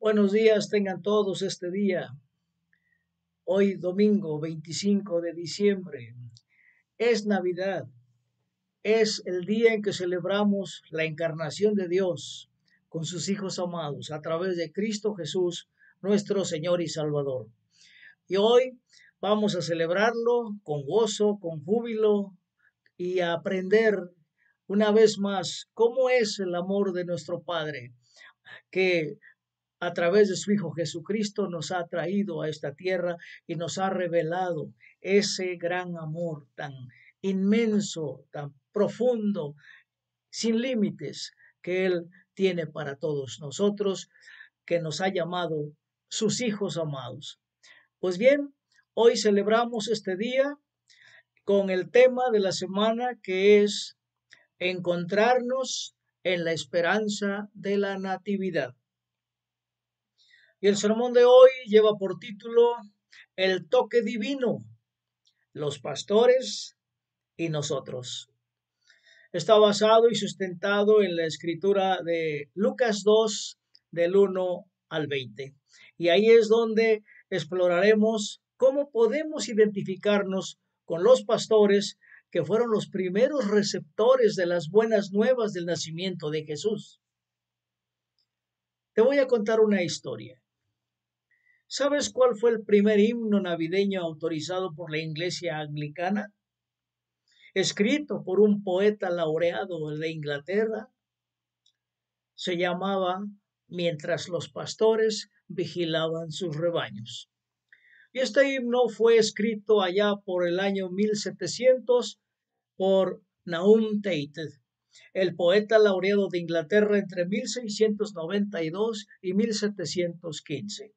Buenos días tengan todos este día. Hoy domingo 25 de diciembre. Es Navidad. Es el día en que celebramos la encarnación de Dios con sus hijos amados a través de Cristo Jesús, nuestro Señor y Salvador. Y hoy vamos a celebrarlo con gozo, con júbilo y a aprender una vez más cómo es el amor de nuestro Padre, que a través de su Hijo Jesucristo nos ha traído a esta tierra y nos ha revelado ese gran amor tan inmenso, tan profundo, sin límites que Él tiene para todos nosotros, que nos ha llamado sus hijos amados. Pues bien, hoy celebramos este día con el tema de la semana que es encontrarnos en la esperanza de la natividad. Y el sermón de hoy lleva por título El toque divino, los pastores y nosotros. Está basado y sustentado en la escritura de Lucas 2, del 1 al 20. Y ahí es donde exploraremos cómo podemos identificarnos con los pastores que fueron los primeros receptores de las buenas nuevas del nacimiento de Jesús. Te voy a contar una historia. ¿Sabes cuál fue el primer himno navideño autorizado por la Iglesia Anglicana? Escrito por un poeta laureado de Inglaterra. Se llamaba Mientras los pastores vigilaban sus rebaños. Y este himno fue escrito allá por el año 1700 por Naum Tate, el poeta laureado de Inglaterra entre 1692 y 1715.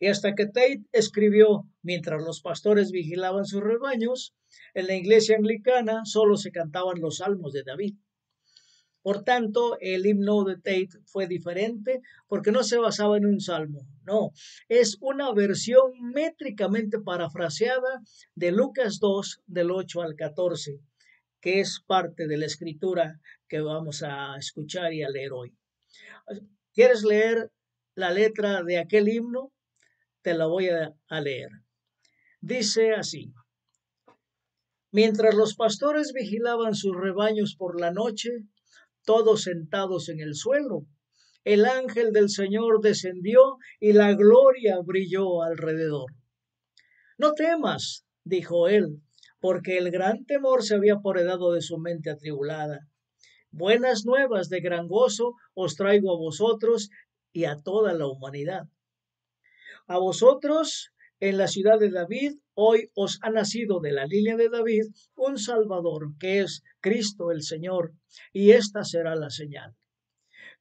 Y hasta que Tate escribió mientras los pastores vigilaban sus rebaños, en la iglesia anglicana solo se cantaban los salmos de David. Por tanto, el himno de Tate fue diferente porque no se basaba en un salmo, no, es una versión métricamente parafraseada de Lucas 2 del 8 al 14, que es parte de la escritura que vamos a escuchar y a leer hoy. ¿Quieres leer la letra de aquel himno? Te la voy a, leer. Dice así. Mientras los pastores vigilaban sus rebaños por la noche, todos sentados en el suelo. El ángel del Señor descendió y la gloria brilló alrededor. No temas, dijo él, porque el gran temor se había apoderado de su mente atribulada. Buenas nuevas de gran gozo os traigo a vosotros y a toda la humanidad. A vosotros en la ciudad de David, hoy os ha nacido de la línea de David un Salvador, que es Cristo el Señor, y esta será la señal.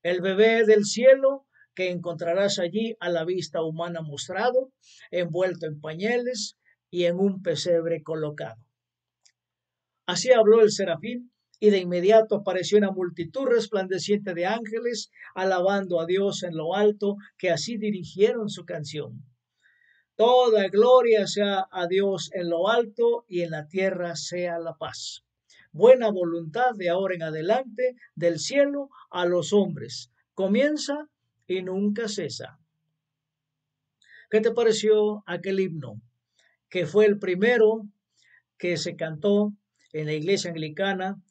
El bebé del cielo que encontrarás allí a la vista humana mostrado, envuelto en pañales y en un pesebre colocado. Así habló el serafín, y de inmediato apareció una multitud resplandeciente de ángeles, alabando a Dios en lo alto, que así dirigieron su canción. Toda gloria sea a Dios en lo alto y en la tierra sea la paz. Buena voluntad de ahora en adelante del cielo a los hombres. Comienza y nunca cesa. ¿Qué te pareció aquel himno? Que fue el primero que se cantó en la iglesia anglicana,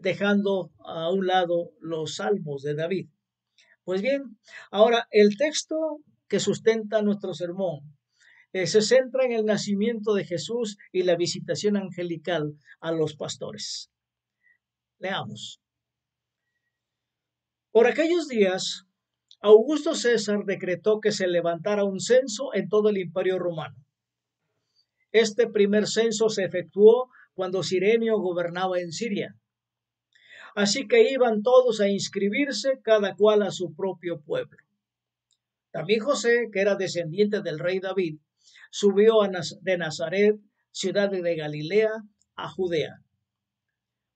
dejando a un lado los salmos de David. Pues bien, ahora el texto que sustenta nuestro sermón eh, se centra en el nacimiento de Jesús y la visitación angelical a los pastores. Leamos. Por aquellos días, Augusto César decretó que se levantara un censo en todo el imperio romano. Este primer censo se efectuó cuando Sirenio gobernaba en Siria. Así que iban todos a inscribirse, cada cual a su propio pueblo. También José, que era descendiente del rey David, subió de Nazaret, ciudad de Galilea, a Judea.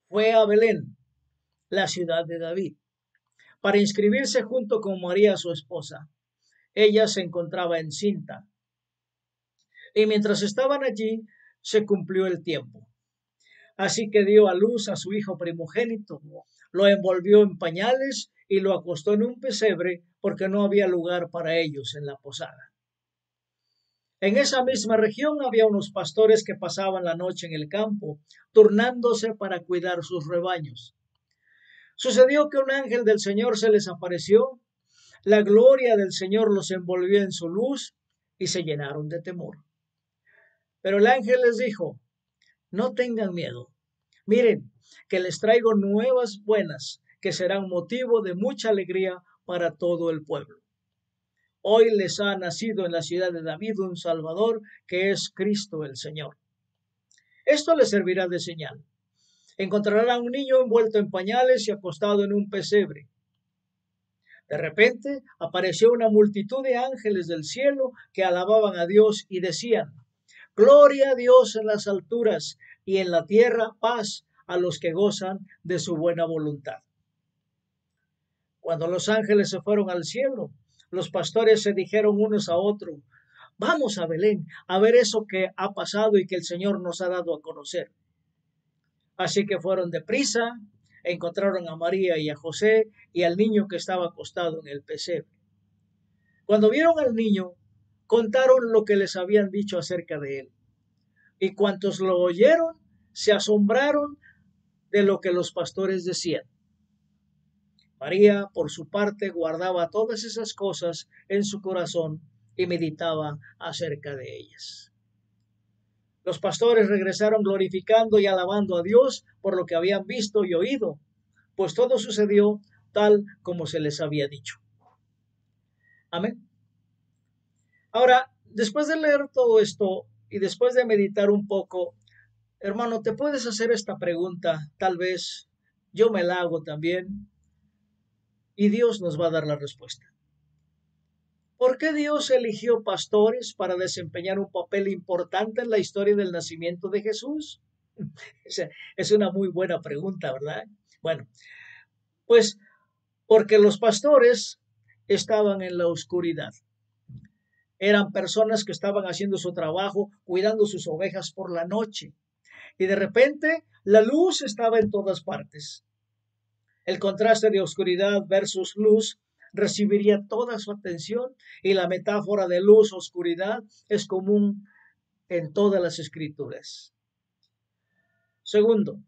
Fue a Belén, la ciudad de David, para inscribirse junto con María, su esposa. Ella se encontraba encinta. Y mientras estaban allí, se cumplió el tiempo. Así que dio a luz a su hijo primogénito, lo envolvió en pañales y lo acostó en un pesebre porque no había lugar para ellos en la posada. En esa misma región había unos pastores que pasaban la noche en el campo, turnándose para cuidar sus rebaños. Sucedió que un ángel del Señor se les apareció, la gloria del Señor los envolvió en su luz y se llenaron de temor. Pero el ángel les dijo, no tengan miedo. Miren, que les traigo nuevas buenas que serán motivo de mucha alegría para todo el pueblo. Hoy les ha nacido en la ciudad de David un Salvador que es Cristo el Señor. Esto les servirá de señal. Encontrarán a un niño envuelto en pañales y acostado en un pesebre. De repente apareció una multitud de ángeles del cielo que alababan a Dios y decían, Gloria a Dios en las alturas y en la tierra paz a los que gozan de su buena voluntad. Cuando los ángeles se fueron al cielo, los pastores se dijeron unos a otros, vamos a Belén a ver eso que ha pasado y que el Señor nos ha dado a conocer. Así que fueron deprisa, encontraron a María y a José y al niño que estaba acostado en el pesebre. Cuando vieron al niño, contaron lo que les habían dicho acerca de él. Y cuantos lo oyeron, se asombraron de lo que los pastores decían. María, por su parte, guardaba todas esas cosas en su corazón y meditaba acerca de ellas. Los pastores regresaron glorificando y alabando a Dios por lo que habían visto y oído, pues todo sucedió tal como se les había dicho. Amén. Ahora, después de leer todo esto y después de meditar un poco, hermano, te puedes hacer esta pregunta, tal vez yo me la hago también, y Dios nos va a dar la respuesta. ¿Por qué Dios eligió pastores para desempeñar un papel importante en la historia del nacimiento de Jesús? Es una muy buena pregunta, ¿verdad? Bueno, pues porque los pastores estaban en la oscuridad eran personas que estaban haciendo su trabajo, cuidando sus ovejas por la noche. Y de repente la luz estaba en todas partes. El contraste de oscuridad versus luz recibiría toda su atención y la metáfora de luz-oscuridad es común en todas las escrituras. Segundo,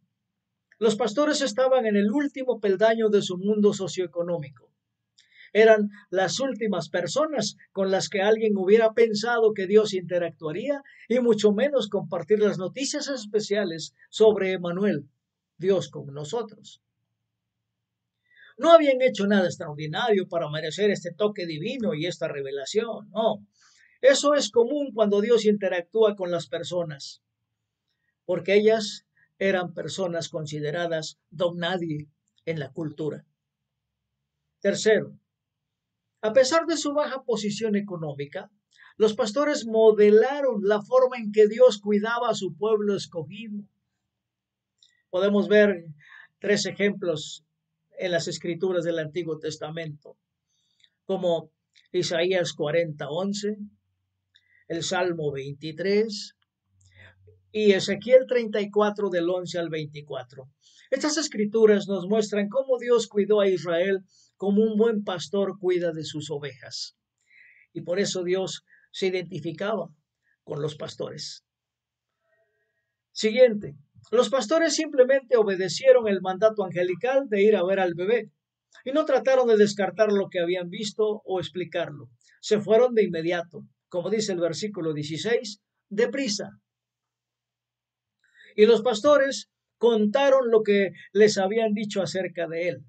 los pastores estaban en el último peldaño de su mundo socioeconómico eran las últimas personas con las que alguien hubiera pensado que Dios interactuaría y mucho menos compartir las noticias especiales sobre Emanuel, Dios con nosotros. No habían hecho nada extraordinario para merecer este toque divino y esta revelación, no. Eso es común cuando Dios interactúa con las personas, porque ellas eran personas consideradas don nadie en la cultura. Tercero, a pesar de su baja posición económica, los pastores modelaron la forma en que Dios cuidaba a su pueblo escogido. Podemos ver tres ejemplos en las escrituras del Antiguo Testamento, como Isaías 40, 11, el Salmo 23 y Ezequiel 34 del 11 al 24. Estas escrituras nos muestran cómo Dios cuidó a Israel como un buen pastor cuida de sus ovejas. Y por eso Dios se identificaba con los pastores. Siguiente. Los pastores simplemente obedecieron el mandato angelical de ir a ver al bebé y no trataron de descartar lo que habían visto o explicarlo. Se fueron de inmediato, como dice el versículo 16, deprisa. Y los pastores contaron lo que les habían dicho acerca de él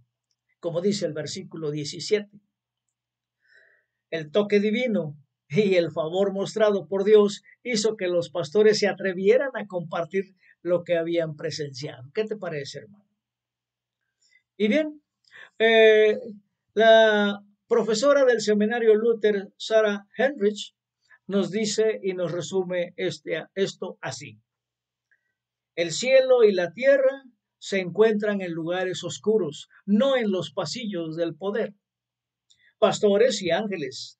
como dice el versículo 17. El toque divino y el favor mostrado por Dios hizo que los pastores se atrevieran a compartir lo que habían presenciado. ¿Qué te parece, hermano? Y bien, eh, la profesora del seminario Luther, Sarah Henrich, nos dice y nos resume este, esto así. El cielo y la tierra se encuentran en lugares oscuros, no en los pasillos del poder. Pastores y ángeles.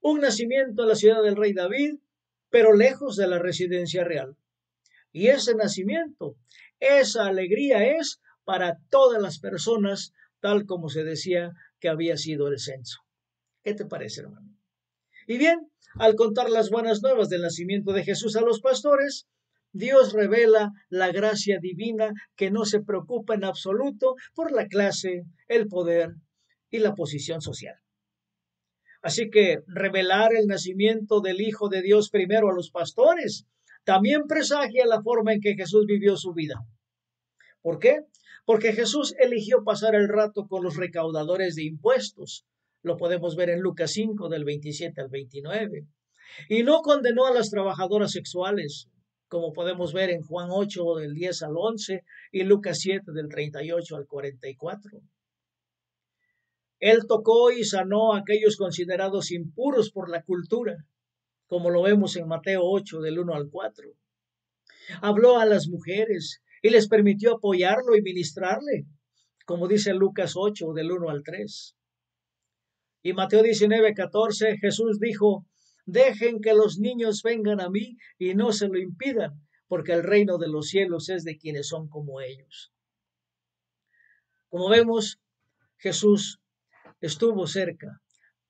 Un nacimiento en la ciudad del rey David, pero lejos de la residencia real. Y ese nacimiento, esa alegría es para todas las personas tal como se decía que había sido el censo. ¿Qué te parece, hermano? Y bien, al contar las buenas nuevas del nacimiento de Jesús a los pastores, Dios revela la gracia divina que no se preocupa en absoluto por la clase, el poder y la posición social. Así que revelar el nacimiento del Hijo de Dios primero a los pastores también presagia la forma en que Jesús vivió su vida. ¿Por qué? Porque Jesús eligió pasar el rato con los recaudadores de impuestos. Lo podemos ver en Lucas 5 del 27 al 29. Y no condenó a las trabajadoras sexuales, como podemos ver en Juan 8 del 10 al 11 y Lucas 7 del 38 al 44. Él tocó y sanó a aquellos considerados impuros por la cultura, como lo vemos en Mateo 8 del 1 al 4. Habló a las mujeres y les permitió apoyarlo y ministrarle, como dice Lucas 8 del 1 al 3. Y Mateo 19, 14, Jesús dijo, Dejen que los niños vengan a mí y no se lo impidan, porque el reino de los cielos es de quienes son como ellos. Como vemos, Jesús estuvo cerca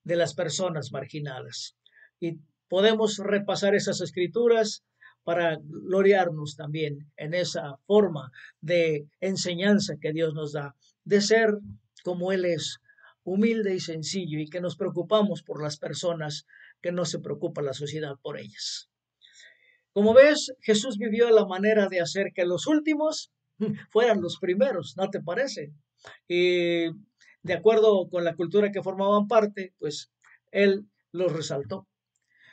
de las personas marginadas y podemos repasar esas escrituras para gloriarnos también en esa forma de enseñanza que Dios nos da, de ser como Él es, humilde y sencillo, y que nos preocupamos por las personas que no se preocupa la sociedad por ellas. Como ves, Jesús vivió la manera de hacer que los últimos fueran los primeros, ¿no te parece? Y de acuerdo con la cultura que formaban parte, pues él los resaltó.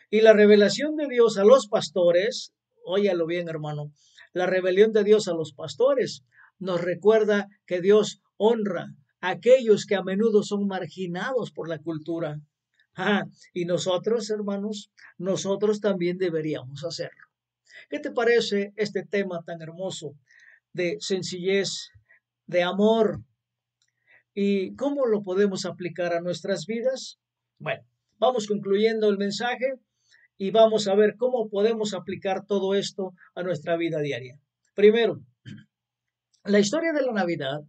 Y la revelación de Dios a los pastores, óyalo bien hermano, la rebelión de Dios a los pastores nos recuerda que Dios honra a aquellos que a menudo son marginados por la cultura Y nosotros, hermanos, nosotros también deberíamos hacerlo. ¿Qué te parece este tema tan hermoso de sencillez, de amor? ¿Y cómo lo podemos aplicar a nuestras vidas? Bueno, vamos concluyendo el mensaje y vamos a ver cómo podemos aplicar todo esto a nuestra vida diaria. Primero, la historia de la Navidad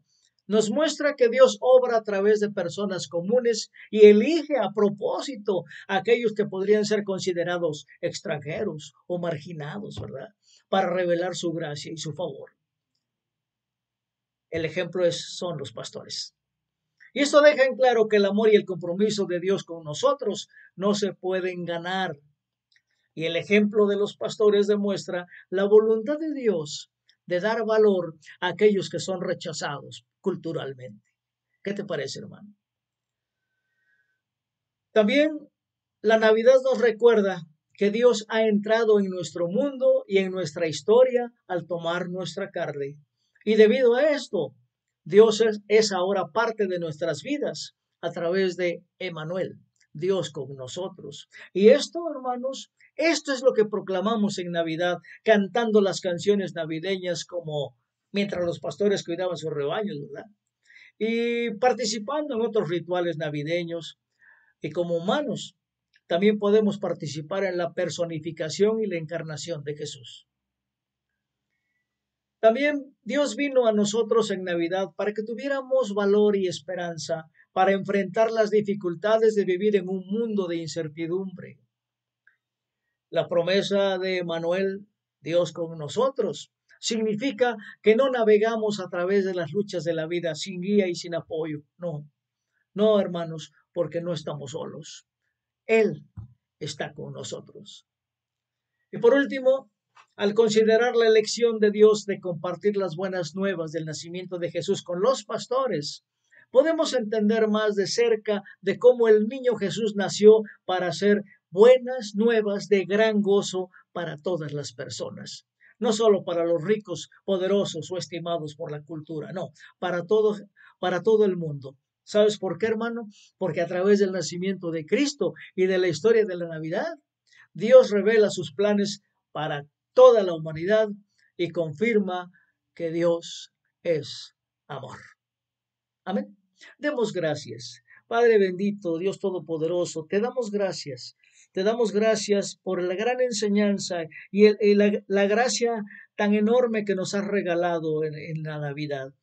nos muestra que Dios obra a través de personas comunes y elige a propósito a aquellos que podrían ser considerados extranjeros o marginados, ¿verdad? Para revelar su gracia y su favor. El ejemplo son los pastores. Y esto deja en claro que el amor y el compromiso de Dios con nosotros no se pueden ganar. Y el ejemplo de los pastores demuestra la voluntad de Dios de dar valor a aquellos que son rechazados culturalmente. ¿Qué te parece, hermano? También la Navidad nos recuerda que Dios ha entrado en nuestro mundo y en nuestra historia al tomar nuestra carne. Y debido a esto, Dios es, ahora parte de nuestras vidas a través de Emanuel, Dios con nosotros. Y esto, hermanos, esto es lo que proclamamos en Navidad, cantando las canciones navideñas como mientras los pastores cuidaban sus rebaños, ¿verdad? Y participando en otros rituales navideños. Y como humanos, también podemos participar en la personificación y la encarnación de Jesús. También Dios vino a nosotros en Navidad para que tuviéramos valor y esperanza para enfrentar las dificultades de vivir en un mundo de incertidumbre. La promesa de Manuel, Dios con nosotros, significa que no navegamos a través de las luchas de la vida sin guía y sin apoyo. No, no, hermanos, porque no estamos solos. Él está con nosotros. Y por último, al considerar la elección de Dios de compartir las buenas nuevas del nacimiento de Jesús con los pastores, podemos entender más de cerca de cómo el niño Jesús nació para ser buenas nuevas de gran gozo para todas las personas. No solo para los ricos, poderosos o estimados por la cultura, no, para todos, para todo el mundo. ¿Sabes por qué, hermano? Porque a través del nacimiento de Cristo y de la historia de la Navidad, Dios revela sus planes para toda la humanidad y confirma que Dios es amor. Amén. Demos gracias. Padre bendito, Dios Todopoderoso, te damos gracias te damos gracias por la gran enseñanza y, la, gracia tan enorme que nos has regalado en, la Navidad.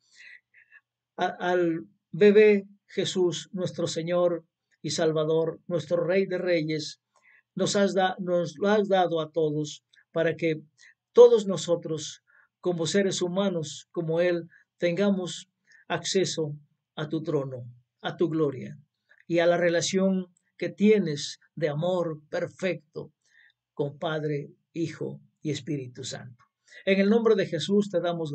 al bebé Jesús, nuestro Señor y Salvador, nuestro Rey de Reyes, nos, has nos lo has dado a todos para que todos nosotros, como seres humanos, como Él, tengamos acceso a tu trono, a tu gloria y a la relación que tienes de amor perfecto con Padre, Hijo y Espíritu Santo. En el nombre de Jesús te damos